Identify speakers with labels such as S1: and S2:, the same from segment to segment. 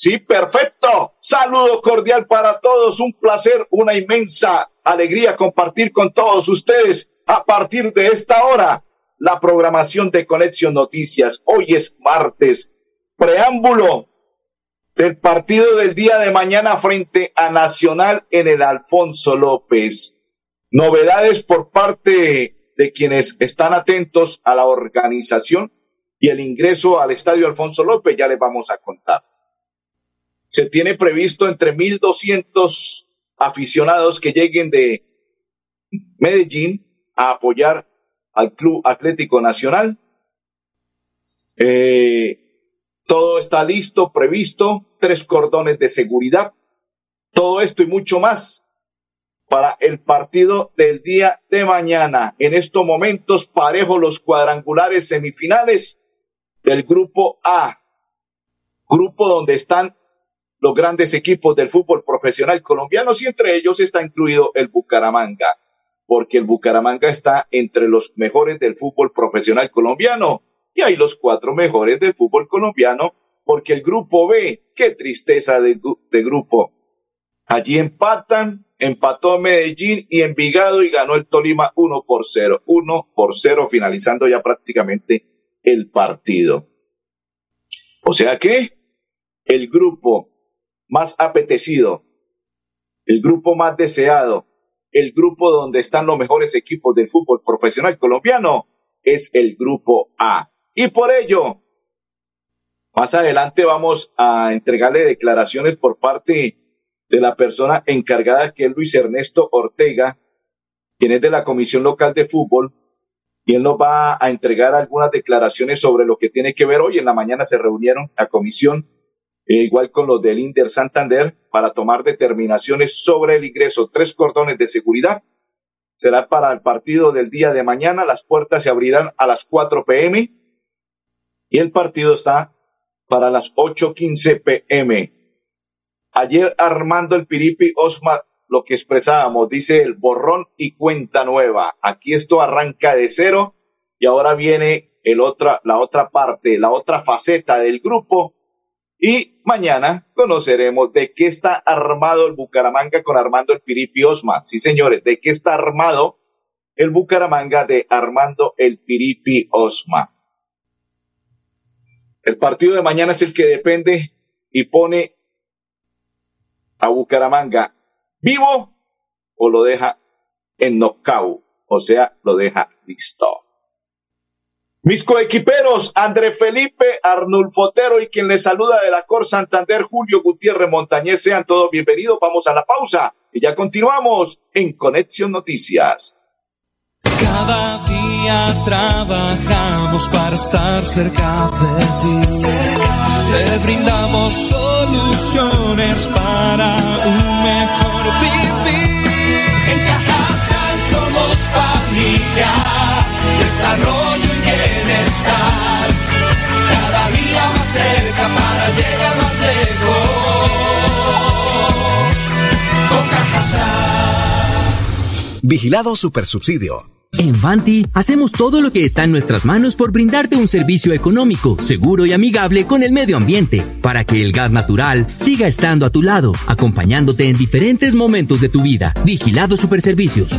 S1: Sí, perfecto. Saludo cordial para todos. Un placer, una inmensa alegría compartir con todos ustedes a partir de esta hora la programación de Conexión Noticias. Hoy es martes. Preámbulo del partido del día de mañana frente a Nacional en el Alfonso López. Novedades por parte de quienes están atentos a la organización y el ingreso al Estadio Alfonso López ya les vamos a contar. Se tiene previsto entre 1.200 aficionados que lleguen de Medellín a apoyar al Club Atlético Nacional. Eh, todo está listo, previsto, tres cordones de seguridad. Todo esto y mucho más para el partido del día de mañana. En estos momentos parejo los cuadrangulares semifinales del grupo A, grupo donde están los grandes equipos del fútbol profesional colombiano y entre ellos está incluido el Bucaramanga, porque el Bucaramanga está entre los mejores del fútbol profesional colombiano y hay los cuatro mejores del fútbol colombiano, porque el grupo B, qué tristeza de, grupo. Allí empatan, empató Medellín y Envigado y ganó el Tolima 1 por 0, 1 por 0 finalizando ya prácticamente el partido. O sea que el grupo más apetecido, el grupo más deseado, el grupo donde están los mejores equipos del fútbol profesional colombiano es el grupo A. Y por ello, más adelante vamos a entregarle declaraciones por parte de la persona encargada que es Luis Ernesto Ortega, quien es de la Comisión Local de Fútbol, y él nos va a entregar algunas declaraciones sobre lo que tiene que ver hoy. En la mañana se reunieron la comisión, eh, igual con los del Inder Santander, para tomar determinaciones sobre el ingreso. Tres cordones de seguridad. Será para el partido del día de mañana. Las puertas se abrirán a las 4 pm y el partido está para las 8.15 pm. Ayer Armando el Piripi Osma lo que expresábamos, dice el borrón y cuenta nueva. Aquí esto arranca de cero y ahora viene el otra, la otra parte, la otra faceta del grupo. Y mañana conoceremos de qué está armado el Bucaramanga con Armando el Piripi Osma. Sí, señores, de qué está armado el Bucaramanga de Armando el Piripi Osma. El partido de mañana es el que depende y pone a Bucaramanga vivo o lo deja en knockout, o sea, lo deja listo. Mis coequiperos, André Felipe, Arnulfo Otero y quien les saluda de la Cor Santander, Julio Gutiérrez Montañez, sean todos bienvenidos. Vamos a la pausa y ya continuamos en Conexión Noticias.
S2: Cada día trabajamos para estar cerca de ti. Te brindamos soluciones para un mejor vivir. En Cajasal somos familia, desarrollo bienestar. Cada día más cerca para llegar más lejos. Con.
S3: Vigilado Supersubsidio.
S4: En Fanti hacemos todo lo que está en nuestras manos por brindarte un servicio económico, seguro y amigable con el medio ambiente, para que el gas natural siga estando a tu lado, acompañándote en diferentes momentos de tu vida. Vigilado Superservicios.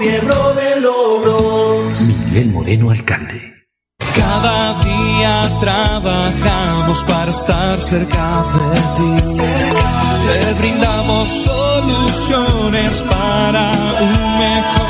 S5: Gobierno de logros.
S4: Miguel Moreno, alcalde.
S2: Cada día día trabajamos para estar cerca de ti. Te brindamos soluciones para un mejor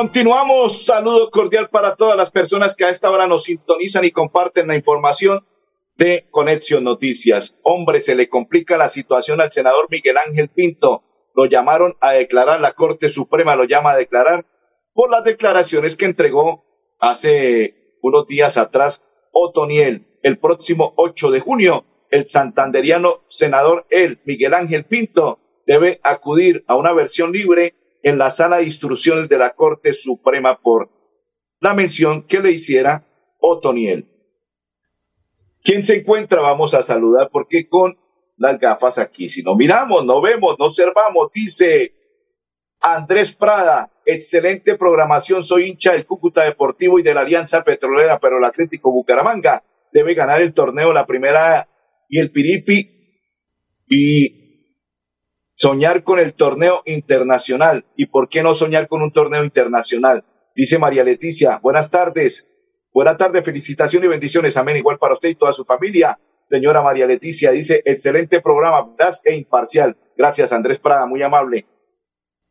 S1: Continuamos. Saludo cordial para todas las personas que a esta hora nos sintonizan y comparten la información de Conexión Noticias. Hombre, se le complica la situación al senador Miguel Ángel Pinto. Lo llamaron a declarar, la Corte Suprema lo llama a declarar por las declaraciones que entregó hace unos días atrás Otoniel. El próximo 8 de junio, el santanderiano senador él, Miguel Ángel Pinto, debe acudir a una versión libre en la sala de instrucciones de la Corte Suprema por la mención que le hiciera Otoniel. ¿Quién se encuentra? Vamos a saludar porque con las gafas aquí, si no miramos, no vemos, no observamos, dice Andrés Prada, excelente programación, soy hincha del Cúcuta Deportivo y de la Alianza Petrolera, pero el Atlético Bucaramanga debe ganar el torneo la primera y el Piripi y soñar con el torneo internacional. ¿Y por qué no soñar con un torneo internacional? Dice María Leticia, buenas tardes. Buenas tardes, felicitaciones y bendiciones. Amén. Igual para usted y toda su familia. Señora María Leticia dice, excelente programa, veraz e imparcial. Gracias, Andrés Prada, muy amable.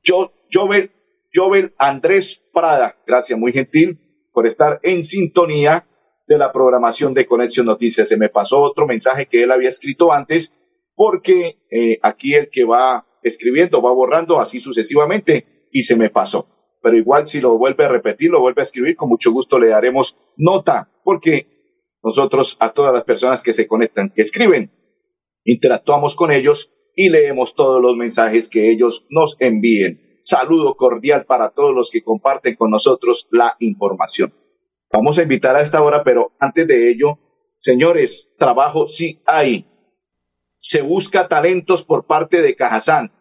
S1: Yo, Jovel, Jovel Andrés Prada, gracias, muy gentil por estar en sintonía de la programación de Conexión Noticias. Se me pasó otro mensaje que él había escrito antes porque eh, aquí el que va escribiendo va borrando así sucesivamente y se me pasó. Pero igual si lo vuelve a repetir, lo vuelve a escribir, con mucho gusto le daremos nota, porque nosotros a todas las personas que se conectan, que escriben, interactuamos con ellos y leemos todos los mensajes que ellos nos envíen. Saludo cordial para todos los que comparten con nosotros la información. Vamos a invitar a esta hora, pero antes de ello, señores, trabajo sí hay se busca talentos por parte de Cajazán.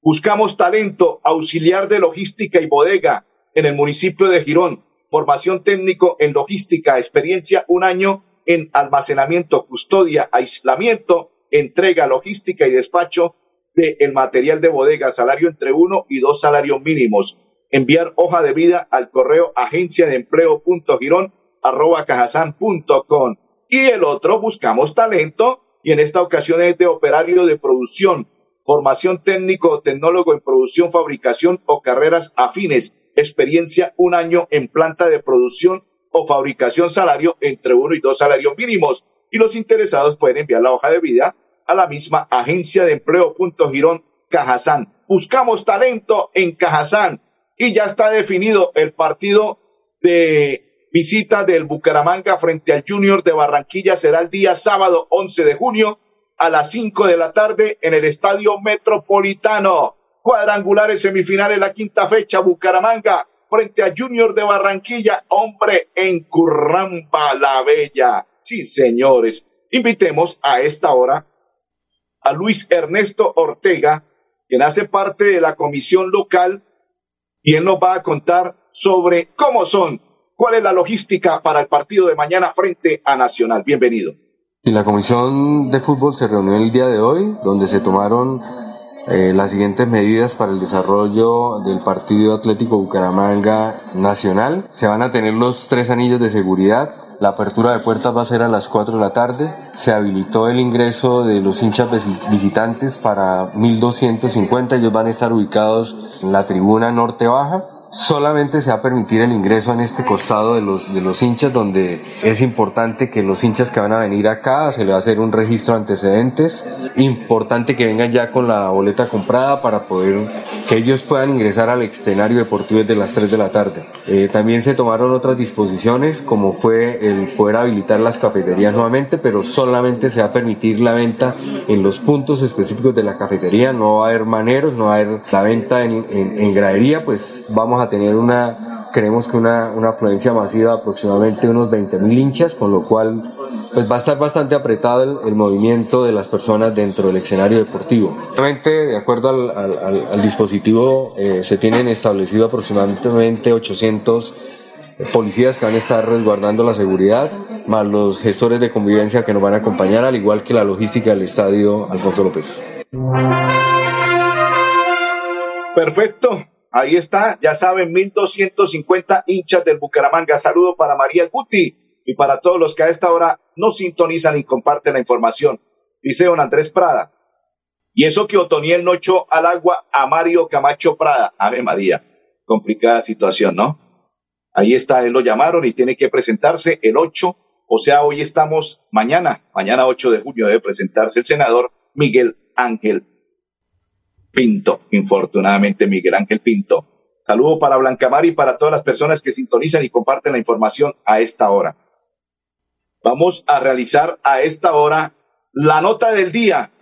S1: Buscamos talento auxiliar de logística y bodega en el municipio de Girón. Formación técnico en logística, experiencia un año en almacenamiento, custodia, aislamiento, entrega, logística y despacho del el material de bodega, salario entre uno y dos salarios mínimos. Enviar hoja de vida al correo agencia de empleo punto girón arroba cajazán punto com. Y el otro, buscamos talento y en esta ocasión es de operario de producción, formación técnico o tecnólogo en producción, fabricación o carreras afines, experiencia un año en planta de producción o fabricación, salario entre uno y dos salarios mínimos. Y los interesados pueden enviar la hoja de vida a la misma agencia de empleo punto girón Cajazán. Buscamos talento en Cajazán y ya está definido el partido de visita del Bucaramanga frente al Junior de Barranquilla será el día sábado 11 de junio a las 5 de la tarde en el Estadio Metropolitano. Cuadrangulares semifinales la quinta fecha Bucaramanga frente a Junior de Barranquilla, hombre en Curramba la Bella. Sí, señores, invitemos a esta hora a Luis Ernesto Ortega, quien hace parte de la comisión local, y él nos va a contar sobre cómo son ¿Cuál es la logística para el partido de mañana frente a Nacional? Bienvenido.
S6: Y la comisión de fútbol se reunió el día de hoy, donde se tomaron eh, las siguientes medidas para el desarrollo del partido Atlético Bucaramanga Nacional. Se van a tener los tres anillos de seguridad. La apertura de puertas va a ser a las 4 de la tarde. Se habilitó el ingreso de los hinchas visitantes para 1250. Ellos van a estar ubicados en la tribuna norte baja solamente se va a permitir el ingreso en este costado de los, de los hinchas, donde es importante que los hinchas que van a venir acá se le va a hacer un registro de antecedentes. Importante que vengan ya con la boleta comprada para poder que ellos puedan ingresar al escenario deportivo desde las 3 de la tarde. Eh, también se tomaron otras disposiciones, como fue el poder habilitar las cafeterías nuevamente, pero solamente se va a permitir la venta en los puntos específicos de la cafetería. No va a haber maneros, no va a haber la venta en, en, en gradería, pues vamos a tener una, creemos que una, una afluencia masiva de aproximadamente unos 20.000 hinchas, con lo cual pues va a estar bastante apretado el, movimiento de las personas dentro del escenario deportivo. Realmente, de acuerdo al, al, dispositivo, eh, se tienen establecido aproximadamente 800 policías que van a estar resguardando la seguridad, más los gestores de convivencia que nos van a acompañar, al igual que la logística del estadio Alfonso López.
S1: Perfecto. Ahí está, ya saben, 1250 hinchas del Bucaramanga. Saludo para María Guti y para todos los que a esta hora no sintonizan y comparten la información. Dice don Andrés Prada. Y eso que Otoniel no echó al agua a Mario Camacho Prada. Ave María. Complicada situación, ¿no? Ahí está, él lo llamaron y tiene que presentarse el 8, o sea, hoy estamos mañana, mañana 8 de junio debe presentarse el senador Miguel Ángel Pinto, infortunadamente Miguel Ángel Pinto. Saludo para Blancamar y para todas las personas que sintonizan y comparten la información a esta hora. Vamos a realizar a esta hora la nota del día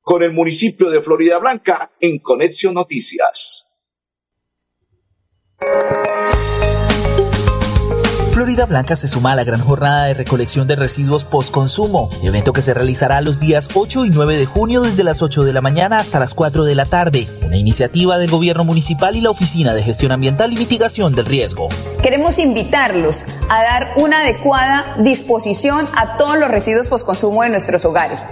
S1: con el municipio de Florida Blanca en Conexión Noticias.
S7: Florida Blanca se suma a la gran jornada de recolección de residuos post-consumo, evento que se realizará los días 8 y 9 de junio desde las 8 de la mañana hasta las 4 de la tarde, una iniciativa del gobierno municipal y la Oficina de Gestión Ambiental y Mitigación del Riesgo.
S8: Queremos invitarlos a dar una adecuada disposición a todos los residuos post-consumo de nuestros hogares.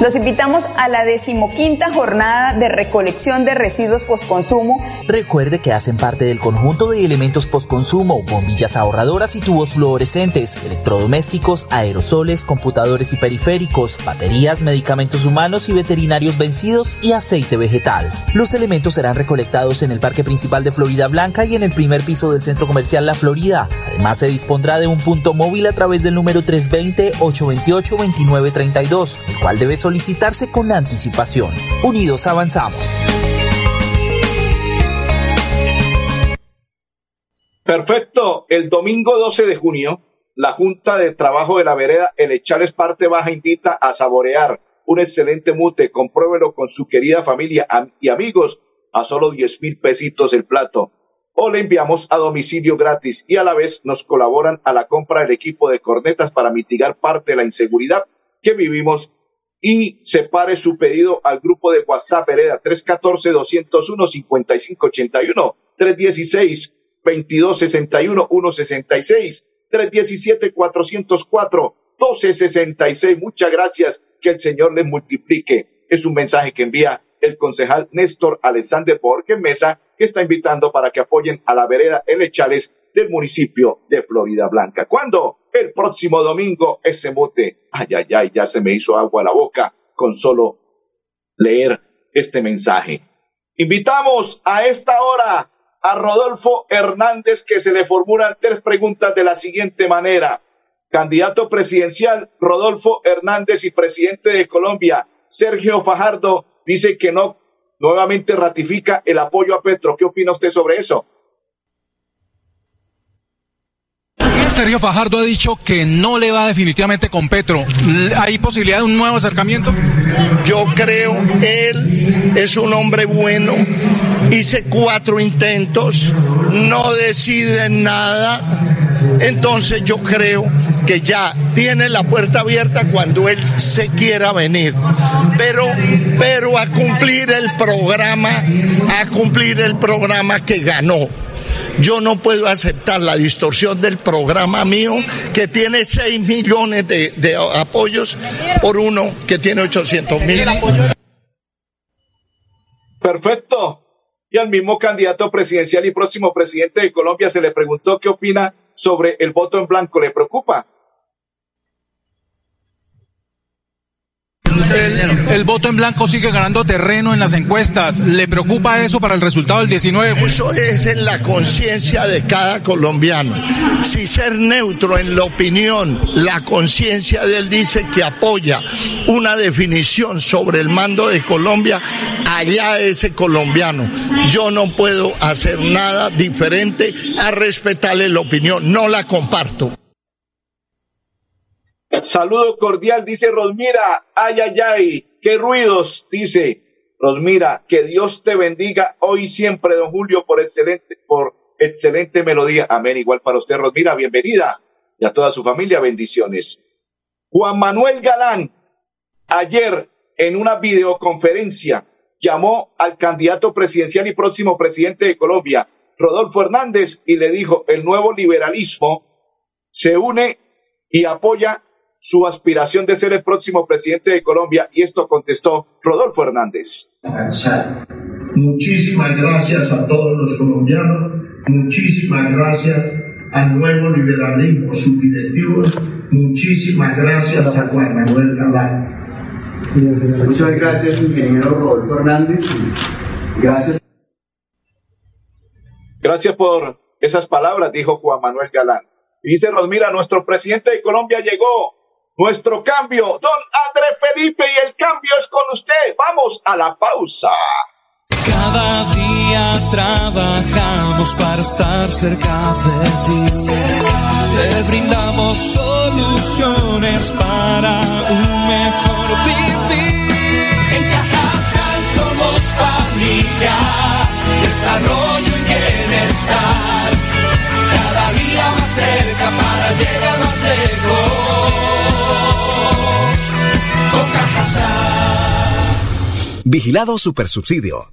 S8: Los invitamos a la decimoquinta jornada de recolección de residuos postconsumo.
S7: Recuerde que hacen parte del conjunto de elementos postconsumo, bombillas ahorradoras y tubos fluorescentes, electrodomésticos, aerosoles, computadores y periféricos, baterías, medicamentos humanos y veterinarios vencidos y aceite vegetal. Los elementos serán recolectados en el Parque Principal de Florida Blanca y en el primer piso del Centro Comercial La Florida. Además se dispondrá de un punto móvil a través del número 320-828-2932, el cual debe solicitarse con anticipación. Unidos avanzamos.
S1: Perfecto. El domingo 12 de junio, la Junta de Trabajo de la Vereda El Echales Parte Baja invita a saborear un excelente mute. Compruébelo con su querida familia y amigos a solo 10 mil pesitos el plato. O le enviamos a domicilio gratis y a la vez nos colaboran a la compra del equipo de cornetas para mitigar parte de la inseguridad que vivimos y separe su pedido al grupo de WhatsApp Hereda 314-201-5581, 316-2261-166, 317-404-1266. Muchas gracias. Que el Señor les multiplique. Es un mensaje que envía el concejal Néstor Alexander Borges Mesa, que está invitando para que apoyen a la vereda El Echales del municipio de Florida Blanca. ¿Cuándo? El próximo domingo ese mote. Ay, ay, ay, ya se me hizo agua a la boca con solo leer este mensaje. Invitamos a esta hora a Rodolfo Hernández que se le formulan tres preguntas de la siguiente manera. Candidato presidencial Rodolfo Hernández y presidente de Colombia Sergio Fajardo dice que no nuevamente ratifica el apoyo a Petro. ¿Qué opina usted sobre eso?
S9: Sergio Fajardo ha dicho que no le va definitivamente con Petro. ¿Hay posibilidad de un nuevo acercamiento?
S10: Yo creo él es un hombre bueno. Hice cuatro intentos, no decide nada. Entonces yo creo que ya tiene la puerta abierta cuando él se quiera venir. Pero, pero a cumplir el programa, a cumplir el programa que ganó. Yo no puedo aceptar la distorsión del programa mío que tiene 6 millones de, de apoyos por uno que tiene 800 mil.
S1: Perfecto. Y al mismo candidato presidencial y próximo presidente de Colombia se le preguntó qué opina sobre el voto en blanco. ¿Le preocupa?
S9: El, voto en blanco sigue ganando terreno en las encuestas. ¿Le preocupa eso para el resultado del 19?
S10: Eso es en la conciencia de cada colombiano. Si ser neutro en la opinión, la conciencia de él dice que apoya una definición sobre el mando de Colombia, allá ese colombiano. Yo no puedo hacer nada diferente a respetarle la opinión, no la comparto.
S1: Saludo cordial, dice Rosmira. Ay, ay, ay, qué ruidos, dice Rosmira. Que Dios te bendiga hoy siempre, don Julio, por excelente, por excelente melodía. Amén. Igual para usted, Rosmira, bienvenida. Y a toda su familia, bendiciones. Juan Manuel Galán, ayer en una videoconferencia, llamó al candidato presidencial y próximo presidente de Colombia, Rodolfo Hernández, y le dijo, el nuevo liberalismo se une y apoya su aspiración de ser el próximo presidente de Colombia y esto contestó Rodolfo Hernández.
S11: Muchísimas gracias a todos los colombianos, muchísimas gracias al nuevo liberalismo, sus directivos, muchísimas gracias a Juan Manuel Galán.
S12: Muchas gracias, ingeniero Rodolfo Hernández. Gracias.
S1: Gracias por esas palabras, dijo Juan Manuel Galán. dice Rosmira, nuestro presidente de Colombia llegó nuestro cambio. Don Andrés Felipe y el cambio es con usted. Vamos a la pausa.
S2: Cada día trabajamos para estar cerca de ti. Te brindamos soluciones para un mejor vivir. En Cajasal somos familia, desarrollo y bienestar. Cada día más cerca para llegar más lejos.
S3: Vigilado Supersubsidio.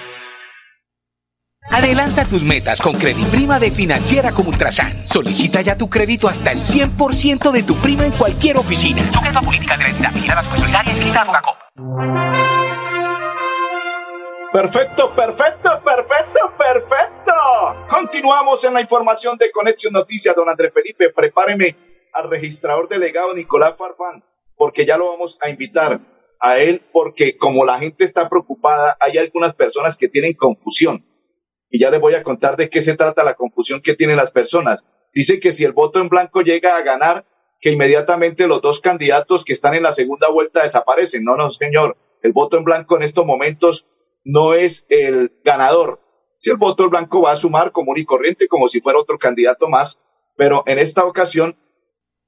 S13: Adelanta tus metas con Prima de Financiera como Ultrasan. Solicita ya tu crédito hasta el 100% de tu prima en cualquier oficina. Sujeto a política de la entidad
S1: Perfecto, perfecto, perfecto, perfecto. Continuamos en la información de Conexión Noticias, don Andrés Felipe. Prepáreme al registrador delegado Nicolás Farfán, porque ya lo vamos a invitar a él, porque como la gente está preocupada, hay algunas personas que tienen confusión y ya les voy a contar de qué se trata la confusión que tienen las personas. Dice que si el voto en blanco llega a ganar, que inmediatamente los dos candidatos que están en la segunda vuelta desaparecen. No, no, señor. El voto en blanco en estos momentos no es el ganador. Si el voto en blanco va a sumar común y corriente como si fuera otro candidato más, pero en esta ocasión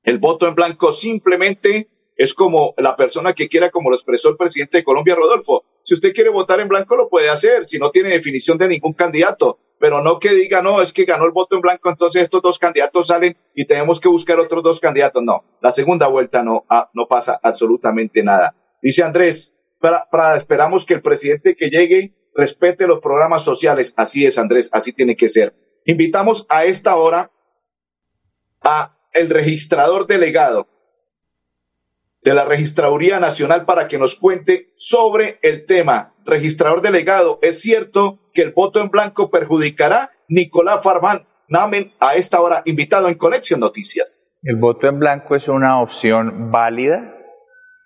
S1: el voto en blanco simplemente es como la persona que quiera, como lo expresó el presidente de Colombia, Rodolfo. Si usted quiere votar en blanco, lo puede hacer, si no tiene definición de ningún candidato. Pero no que diga, no, es que ganó el voto en blanco, entonces estos dos candidatos salen y tenemos que buscar otros dos candidatos. No, la segunda vuelta no, ah, no pasa absolutamente nada. Dice Andrés, para, para, esperamos que el presidente que llegue respete los programas sociales. Así es, Andrés, así tiene que ser. Invitamos a esta hora a el registrador delegado de la Registraduría Nacional para que nos cuente sobre el tema. Registrador delegado, ¿es cierto que el voto en blanco perjudicará? Nicolás Farmán, Namen, a esta hora invitado en Conexión Noticias.
S14: El voto en blanco es una opción válida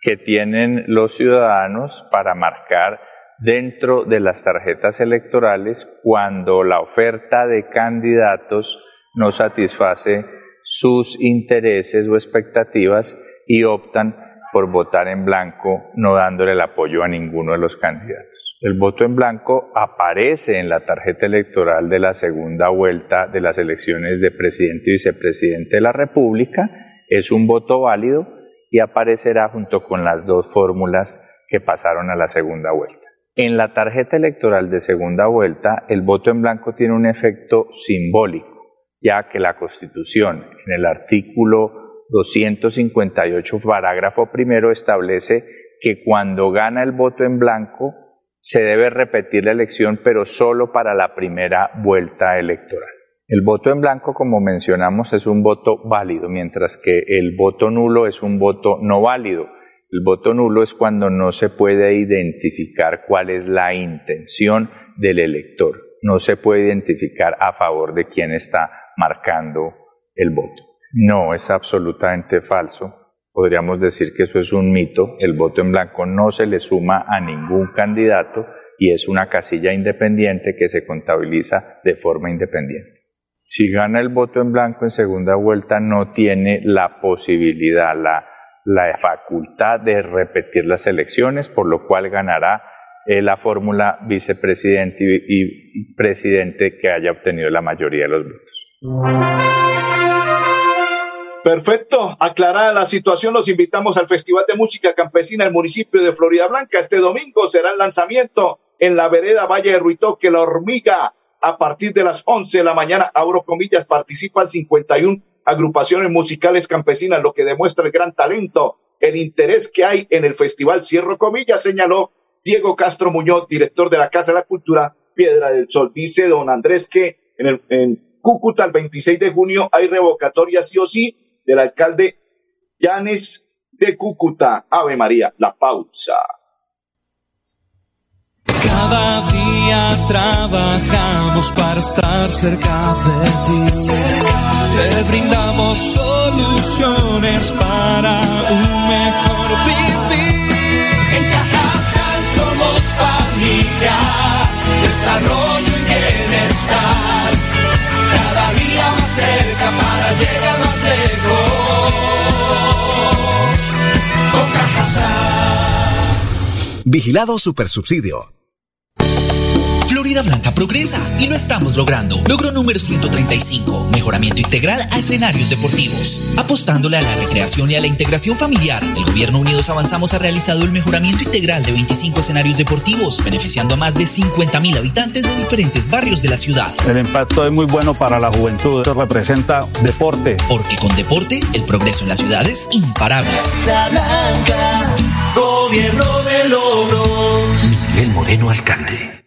S14: que tienen los ciudadanos para marcar dentro de las tarjetas electorales cuando la oferta de candidatos no satisface sus intereses o expectativas y optan por votar en blanco, no dándole el apoyo a ninguno de los candidatos. El voto en blanco aparece en la tarjeta electoral de la segunda vuelta de las elecciones de presidente y vicepresidente de la República, es un voto válido y aparecerá junto con las dos fórmulas que pasaron a la segunda vuelta. En la tarjeta electoral de segunda vuelta, el voto en blanco tiene un efecto simbólico, ya que la Constitución, en el artículo 258, parágrafo primero, establece que cuando gana el voto en blanco se debe repetir la elección, pero solo para la primera vuelta electoral. El voto en blanco, como mencionamos, es un voto válido, mientras que el voto nulo es un voto no válido. El voto nulo es cuando no se puede identificar cuál es la intención del elector. No se puede identificar a favor de quién está marcando el voto. No, es absolutamente falso. Podríamos decir que eso es un mito. El voto en blanco no se le suma a ningún candidato y es una casilla independiente que se contabiliza de forma independiente. Si gana el voto en blanco en segunda vuelta, no tiene la posibilidad, la, facultad de repetir las elecciones, por lo cual ganará eh, la fórmula vicepresidente y presidente que haya obtenido la mayoría de los votos.
S1: Perfecto. Aclarada la situación, los invitamos al Festival de Música Campesina del municipio de Florida Blanca. Este domingo será el lanzamiento en la vereda Valle de Ruitoque, La Hormiga, a partir de las 11 de la mañana. Abro comillas, participan 51 agrupaciones musicales campesinas, lo que demuestra el gran talento, el interés que hay en el festival. Cierro comillas, señaló Diego Castro Muñoz, director de la Casa de la Cultura Piedra del Sol. Dice don Andrés que en, el, en Cúcuta el 26 de junio hay revocatoria sí o sí del alcalde Llanes de Cúcuta. Ave María, la pausa.
S2: Cada día trabajamos para estar cerca de ti. Te brindamos soluciones para un mejor vivir. En Cajasal somos familia, desarrollo y bienestar. Lejos. Cajasal.
S3: Vigilado Supersubsidio.
S15: Florida Blanca progresa y lo estamos logrando. Logro número 135, mejoramiento integral a escenarios deportivos. Apostándole a la recreación y a la integración familiar, el Gobierno Unidos Avanzamos ha realizado el mejoramiento integral de 25 escenarios deportivos, beneficiando a más de 50 mil habitantes de diferentes barrios de la ciudad.
S16: El impacto es muy bueno para la juventud, esto representa deporte.
S15: Porque con deporte, el progreso en la ciudad es imparable.
S5: Florida Blanca, gobierno de logros.
S13: Miguel Moreno, alcalde.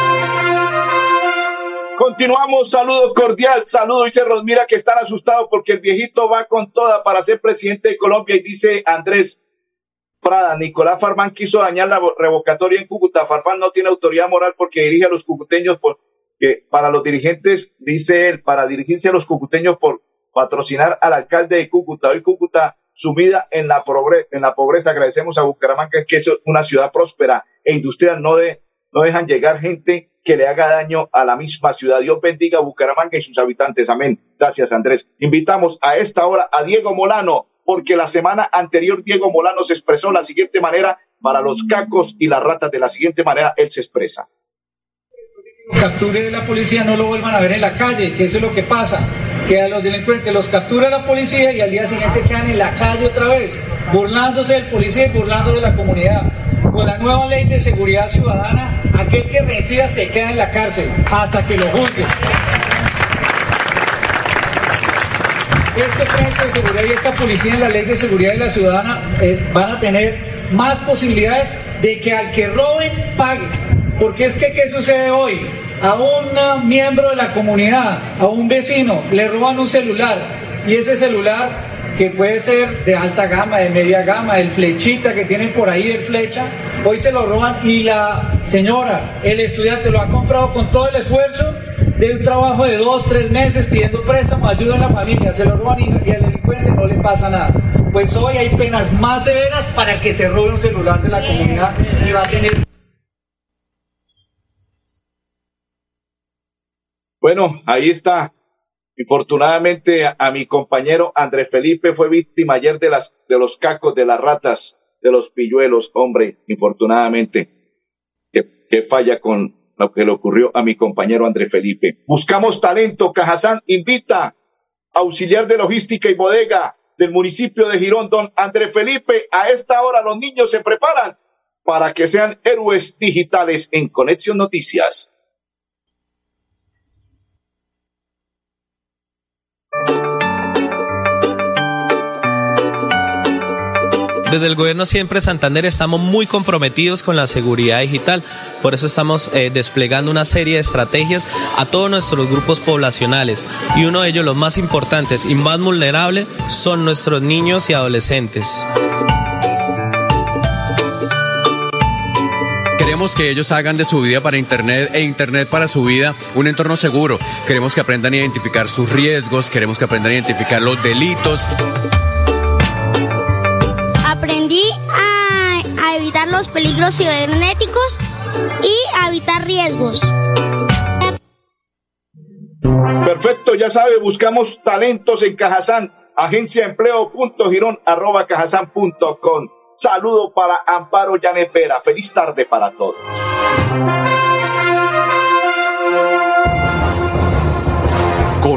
S1: Continuamos, saludo cordial, saludo, dice Rosmira que están asustados porque el viejito va con toda para ser presidente de Colombia y dice Andrés Prada, Nicolás Farfán quiso dañar la revocatoria en Cúcuta, Farfán no tiene autoridad moral porque dirige a los cucuteños que para los dirigentes, dice él, para dirigirse a los cucuteños por patrocinar al alcalde de Cúcuta. Hoy Cúcuta sumida en la, en la pobreza. Agradecemos a Bucaramanga que es una ciudad próspera e industrial, no, de, no dejan llegar gente que le haga daño a la misma ciudad. Dios bendiga a Bucaramanga y sus habitantes. Amén. Gracias, Andrés. Invitamos a esta hora a Diego Molano, porque la semana anterior Diego Molano se expresó de la siguiente manera para los cacos y las ratas. De la siguiente manera él se expresa.
S17: capture la policía no lo vuelvan a ver en la calle, que eso es lo que pasa, que a los delincuentes los captura la policía y al día siguiente quedan en la calle otra vez, burlándose del policía y burlando de la comunidad. Con la nueva ley de seguridad ciudadana, aquel que reincida se queda en la cárcel hasta que lo juzguen. Este frente de seguridad y esta policía en la ley de seguridad de la ciudadana eh, van a tener más posibilidades de que al que roben pague Porque es que, ¿qué sucede hoy? A un miembro de la comunidad, a un vecino, le roban un celular y ese celular que puede ser de alta gama, de media gama, el flechita que tienen por ahí, el flecha, hoy se lo roban y la señora, el estudiante lo ha comprado con todo el esfuerzo de un trabajo de dos, tres meses pidiendo préstamo, ayuda a la familia, se lo roban y, y al delincuente no le pasa nada. Pues hoy hay penas más severas para que se robe un celular de la comunidad y va a tener...
S1: Bueno, ahí está Infortunadamente, a, mi compañero Andrés Felipe fue víctima ayer de, las, de los cacos, de las ratas, de los pilluelos, hombre, infortunadamente. Que, que falla con lo que le ocurrió a mi compañero Andrés Felipe. Buscamos talento. Cajazán invita auxiliar de logística y bodega del municipio de Girón, don Andrés Felipe. A esta hora los niños se preparan para que sean héroes digitales en Conexión Noticias.
S18: Desde el gobierno siempre Santander estamos muy comprometidos con la seguridad digital, por eso estamos eh, desplegando una serie de estrategias a todos nuestros grupos poblacionales y uno de ellos, los más importantes y más vulnerables, son nuestros niños y adolescentes.
S19: Queremos que ellos hagan de su vida para Internet e Internet para su vida un entorno seguro. Queremos que aprendan a identificar sus riesgos, queremos que aprendan a identificar los delitos.
S20: Aprendí a, a evitar los peligros cibernéticos y a evitar riesgos.
S1: Perfecto, ya sabe, buscamos talentos en Cajazán, agencia empleo.girón arroba cajazán.com. Saludo para Amparo Yanepera. Feliz tarde para todos.